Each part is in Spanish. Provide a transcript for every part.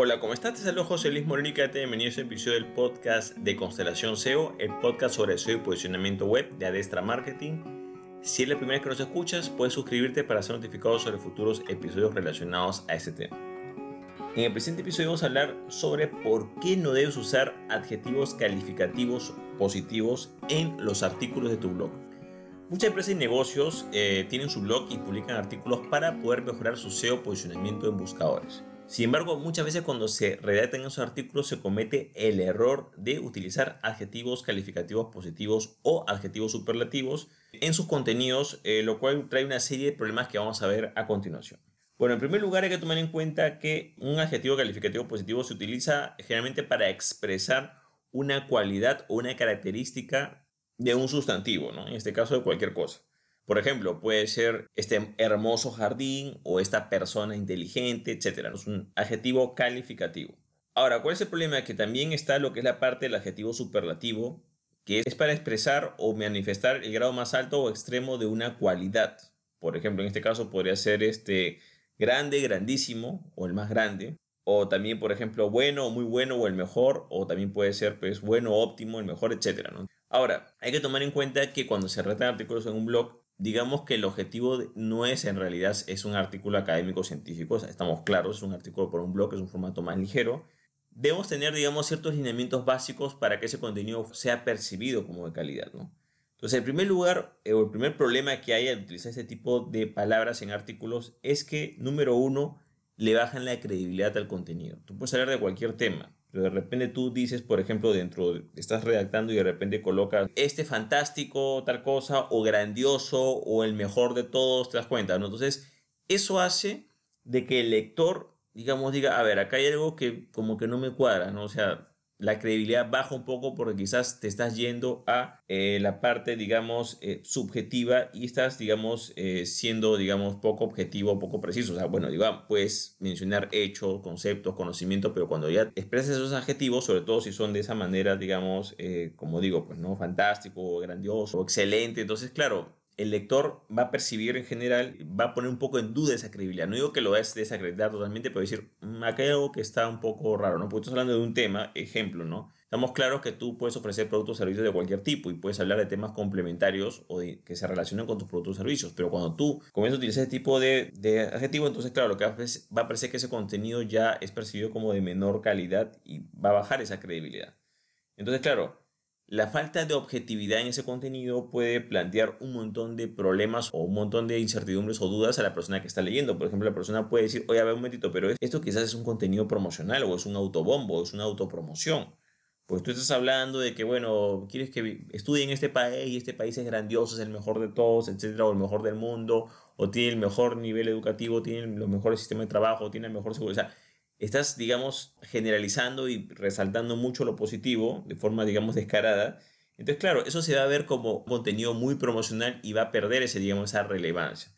Hola, ¿cómo estás? Te saludo José Luis Morenica, bienvenido a este episodio del podcast de Constelación SEO, el podcast sobre SEO y posicionamiento web de Adestra Marketing. Si es la primera vez que nos escuchas, puedes suscribirte para ser notificado sobre futuros episodios relacionados a este tema. En el presente episodio vamos a hablar sobre por qué no debes usar adjetivos calificativos positivos en los artículos de tu blog. Muchas empresas y negocios eh, tienen su blog y publican artículos para poder mejorar su SEO posicionamiento en buscadores. Sin embargo, muchas veces cuando se redactan esos artículos se comete el error de utilizar adjetivos calificativos positivos o adjetivos superlativos en sus contenidos, eh, lo cual trae una serie de problemas que vamos a ver a continuación. Bueno, en primer lugar hay que tomar en cuenta que un adjetivo calificativo positivo se utiliza generalmente para expresar una cualidad o una característica de un sustantivo, ¿no? en este caso de cualquier cosa. Por ejemplo, puede ser este hermoso jardín o esta persona inteligente, etc. Es un adjetivo calificativo. Ahora, ¿cuál es el problema? Que también está lo que es la parte del adjetivo superlativo, que es para expresar o manifestar el grado más alto o extremo de una cualidad. Por ejemplo, en este caso podría ser este grande, grandísimo o el más grande. O también, por ejemplo, bueno, muy bueno o el mejor. O también puede ser pues bueno, óptimo, el mejor, etc. Ahora, hay que tomar en cuenta que cuando se retan artículos en un blog, digamos que el objetivo no es en realidad es un artículo académico científico, estamos claros, es un artículo por un blog, es un formato más ligero. Debemos tener, digamos, ciertos lineamientos básicos para que ese contenido sea percibido como de calidad, ¿no? Entonces, el primer lugar, eh, o el primer problema que hay al utilizar este tipo de palabras en artículos es que, número uno, le bajan la credibilidad al contenido. Tú puedes hablar de cualquier tema, pero de repente tú dices, por ejemplo, dentro, estás redactando y de repente colocas este fantástico, tal cosa, o grandioso, o el mejor de todos, te das cuenta, ¿no? Entonces, eso hace de que el lector, digamos, diga, a ver, acá hay algo que como que no me cuadra, ¿no? O sea, la credibilidad baja un poco porque quizás te estás yendo a eh, la parte, digamos, eh, subjetiva y estás, digamos, eh, siendo, digamos, poco objetivo, poco preciso. O sea, bueno, digamos, puedes mencionar hechos, conceptos, conocimientos, pero cuando ya expresas esos adjetivos, sobre todo si son de esa manera, digamos, como digo, pues, ¿no? Fantástico, grandioso, excelente. Entonces, claro, el lector va a percibir en general, va a poner un poco en duda esa credibilidad. No digo que lo es desacreditar totalmente, pero decir, mm, acá hay algo que está un poco raro, ¿no? Porque estás hablando de un tema, ejemplo, ¿no? Estamos claros que tú puedes ofrecer productos o servicios de cualquier tipo y puedes hablar de temas complementarios o que se relacionan con tus productos o servicios, pero cuando tú comienzas a utilizar ese tipo de, de adjetivo, entonces, claro, lo que va a parecer que ese contenido ya es percibido como de menor calidad y va a bajar esa credibilidad. Entonces, claro, la falta de objetividad en ese contenido puede plantear un montón de problemas o un montón de incertidumbres o dudas a la persona que está leyendo. Por ejemplo, la persona puede decir, oye, a ver un momentito, pero esto quizás es un contenido promocional o es un autobombo, o es una autopromoción. Pues tú estás hablando de que, bueno, quieres que estudie en este país y este país es grandioso, es el mejor de todos, etcétera, o el mejor del mundo, o tiene el mejor nivel educativo, tiene los mejores sistemas de trabajo, tiene el mejor seguridad estás, digamos, generalizando y resaltando mucho lo positivo de forma, digamos, descarada. Entonces, claro, eso se va a ver como contenido muy promocional y va a perder ese, digamos, esa relevancia.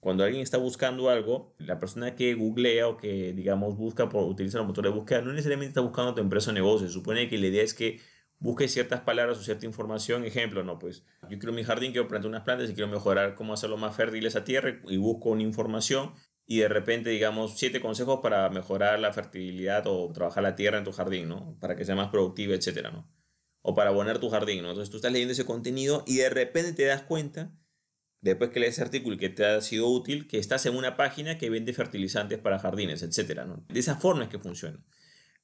Cuando alguien está buscando algo, la persona que googlea o que, digamos, busca por utilizar un motor de búsqueda, no necesariamente está buscando tu empresa o negocio. Supone que la idea es que busque ciertas palabras o cierta información. Ejemplo, no, pues yo quiero mi jardín, quiero plantar unas plantas y quiero mejorar cómo hacerlo más fértil esa tierra y busco una información y de repente, digamos, siete consejos para mejorar la fertilidad o trabajar la tierra en tu jardín, ¿no? Para que sea más productiva, etcétera, ¿no? O para abonar tu jardín, ¿no? Entonces tú estás leyendo ese contenido y de repente te das cuenta, después que lees ese artículo y que te ha sido útil, que estás en una página que vende fertilizantes para jardines, etcétera, ¿no? De esa forma es que funciona.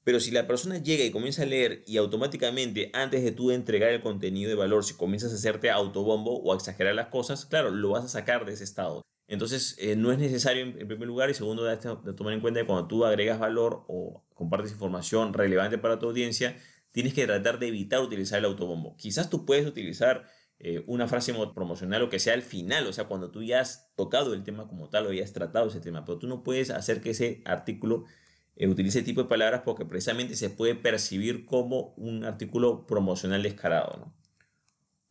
Pero si la persona llega y comienza a leer y automáticamente, antes de tú entregar el contenido de valor, si comienzas a hacerte autobombo o a exagerar las cosas, claro, lo vas a sacar de ese estado. Entonces, eh, no es necesario en, primer lugar y segundo, de, tomar en cuenta que cuando tú agregas valor o compartes información relevante para tu audiencia, tienes que tratar de evitar utilizar el autobombo. Quizás tú puedes utilizar eh, una frase promocional o que sea al final, o sea, cuando tú ya has tocado el tema como tal o ya has tratado ese tema, pero tú no puedes hacer que ese artículo eh, utilice ese tipo de palabras porque precisamente se puede percibir como un artículo promocional descarado, ¿no?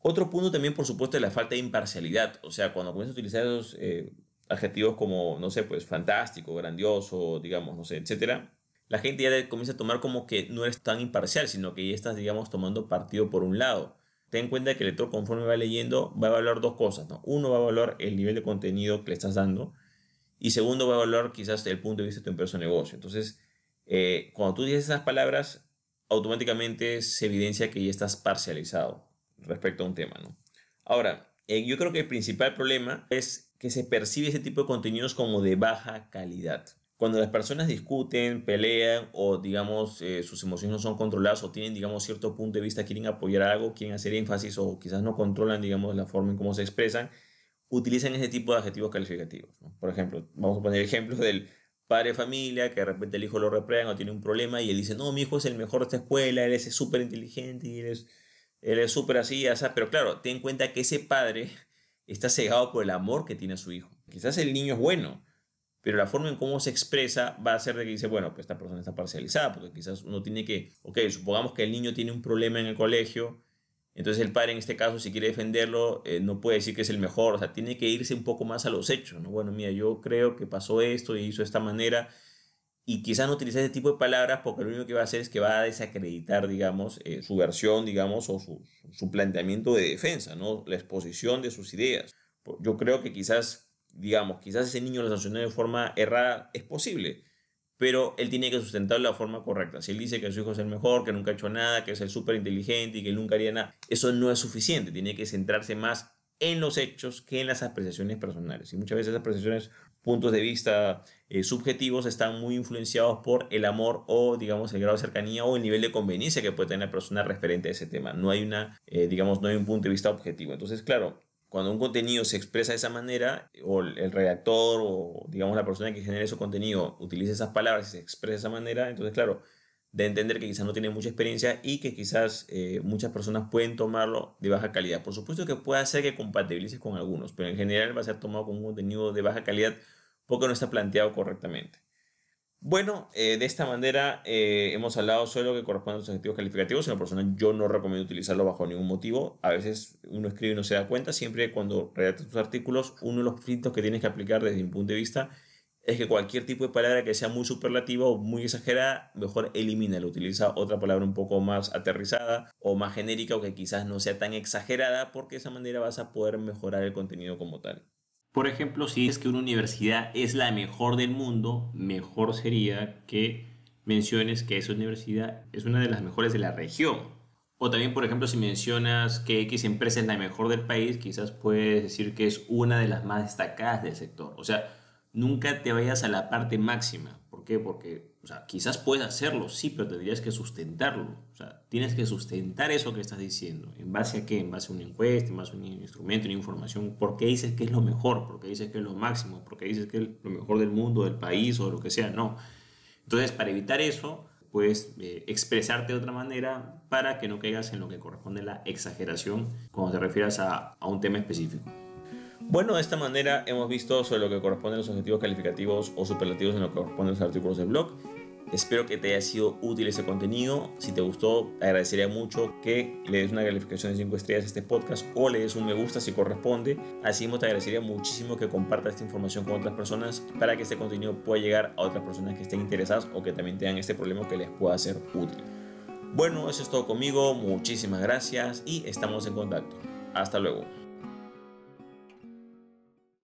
Otro punto también, por supuesto, es la falta de imparcialidad. O sea, cuando comienzas a utilizar esos eh, adjetivos como, no sé, pues fantástico, grandioso, digamos, no sé, etcétera, la gente ya comienza a tomar como que no eres tan imparcial, sino que ya estás, digamos, tomando partido por un lado. Ten en cuenta que el lector, conforme va leyendo, va a evaluar dos cosas. ¿no? Uno va a evaluar el nivel de contenido que le estás dando. Y segundo, va a evaluar quizás el punto de vista de tu empresa o negocio. Entonces, Eh, cuando tú dices esas palabras, automáticamente se evidencia que ya estás parcializado respecto a un tema, ¿no? Ahora, eh, yo creo que el principal problema es que se percibe ese tipo de contenidos como de baja calidad. Cuando las personas discuten, pelean o, digamos, eh, sus emociones no son controladas o tienen, digamos, cierto punto de vista, quieren apoyar algo, quieren hacer énfasis o quizás no controlan, digamos, la forma en cómo se expresan, utilizan ese tipo de adjetivos calificativos. Por ejemplo, vamos a poner ejemplos del padre de familia que de repente el hijo lo reprueba o tiene un problema y él dice, no, mi hijo es el mejor de esta escuela, él es súper inteligente y él es él es súper así, pero claro, ten en cuenta que ese padre está cegado por el amor que tiene a su hijo. Quizás el niño es bueno, pero la forma en cómo se expresa va a ser de que dice, bueno, pues esta persona está parcializada, porque quizás uno tiene que, ok, supongamos que el niño tiene un problema en el colegio, entonces el padre en este caso, si quiere defenderlo, eh, no puede decir que es el mejor, o sea, tiene que irse un poco más a los hechos, ¿no? Bueno, mira, yo creo que pasó esto y hizo de esta manera, y quizás no utilice ese tipo de palabras porque lo único que va a hacer es que va a desacreditar, digamos, eh, su versión, digamos, o su, su, planteamiento de defensa, ¿no? La exposición de sus ideas. Yo creo que quizás, digamos, quizás ese niño lo sancionó de forma errada, es posible, pero él tiene que sustentarlo de la forma correcta. Si él dice que su hijo es el mejor, que nunca ha hecho nada, que es el súper inteligente y que nunca haría nada, eso no es suficiente. Tiene que centrarse más en los hechos que en las apreciaciones personales. Y muchas veces esas apreciaciones puntos de vista eh, subjetivos están muy influenciados por el amor o, digamos, el grado de cercanía o el nivel de conveniencia que puede tener la persona referente a ese tema. No hay una, eh, digamos, no hay un punto de vista objetivo. Entonces, claro, cuando un contenido se expresa de esa manera, o el redactor o, digamos, la persona que genera ese contenido utiliza esas palabras y se expresa de esa manera, entonces, claro, de entender que quizás no tiene mucha experiencia y que quizás eh, muchas personas pueden tomarlo de baja calidad. Por supuesto que puede ser que compatibilices con algunos, pero en general va a ser tomado con un contenido de baja calidad porque no está planteado correctamente. Bueno, eh, de esta manera eh, hemos hablado solo que corresponde a los objetivos calificativos. En la persona yo no recomiendo utilizarlo bajo ningún motivo. A veces uno escribe y no se da cuenta. Siempre cuando redactas tus artículos, uno de los filtros que tienes que aplicar desde mi punto de vista es que cualquier tipo de palabra que sea muy superlativa o muy exagerada, mejor elimínalo. Utiliza otra palabra un poco más aterrizada o más genérica o que quizás no sea tan exagerada porque de esa manera vas a poder mejorar el contenido como tal. Por ejemplo, si es que una universidad es la mejor del mundo, mejor sería que menciones que esa universidad es una de las mejores de la región. O también, por ejemplo, si mencionas que X empresa es la mejor del país, quizás puedes decir que es una de las más destacadas del sector. O sea, nunca te vayas a la parte máxima. ¿Por qué? Porque, o sea, quizás puedes hacerlo, sí, pero tendrías que sustentarlo. O sea, tienes que sustentar eso que estás diciendo. ¿En base a qué? En base a una encuesta, en base a un instrumento, una información. ¿Por qué dices que es lo mejor? ¿Por qué dices que es lo máximo? ¿Por qué dices que es lo mejor del mundo, del país o lo que sea? No. Entonces, para evitar eso, puedes eh, expresarte de otra manera para que no caigas en lo que corresponde a la exageración cuando te refieras a, a un tema específico. Bueno, de esta manera hemos visto sobre lo que corresponde a los objetivos calificativos o superlativos en lo que corresponden los artículos del blog. Espero que te haya sido útil ese contenido. Si te gustó, agradecería mucho que le des una calificación de 5 estrellas a este podcast o le des un me gusta si corresponde. Así te agradecería muchísimo que compartas esta información con otras personas para que este contenido pueda llegar a otras personas que estén interesadas o que también tengan este problema que les pueda ser útil. Bueno, eso es todo conmigo. Muchísimas gracias y estamos en contacto. Hasta luego.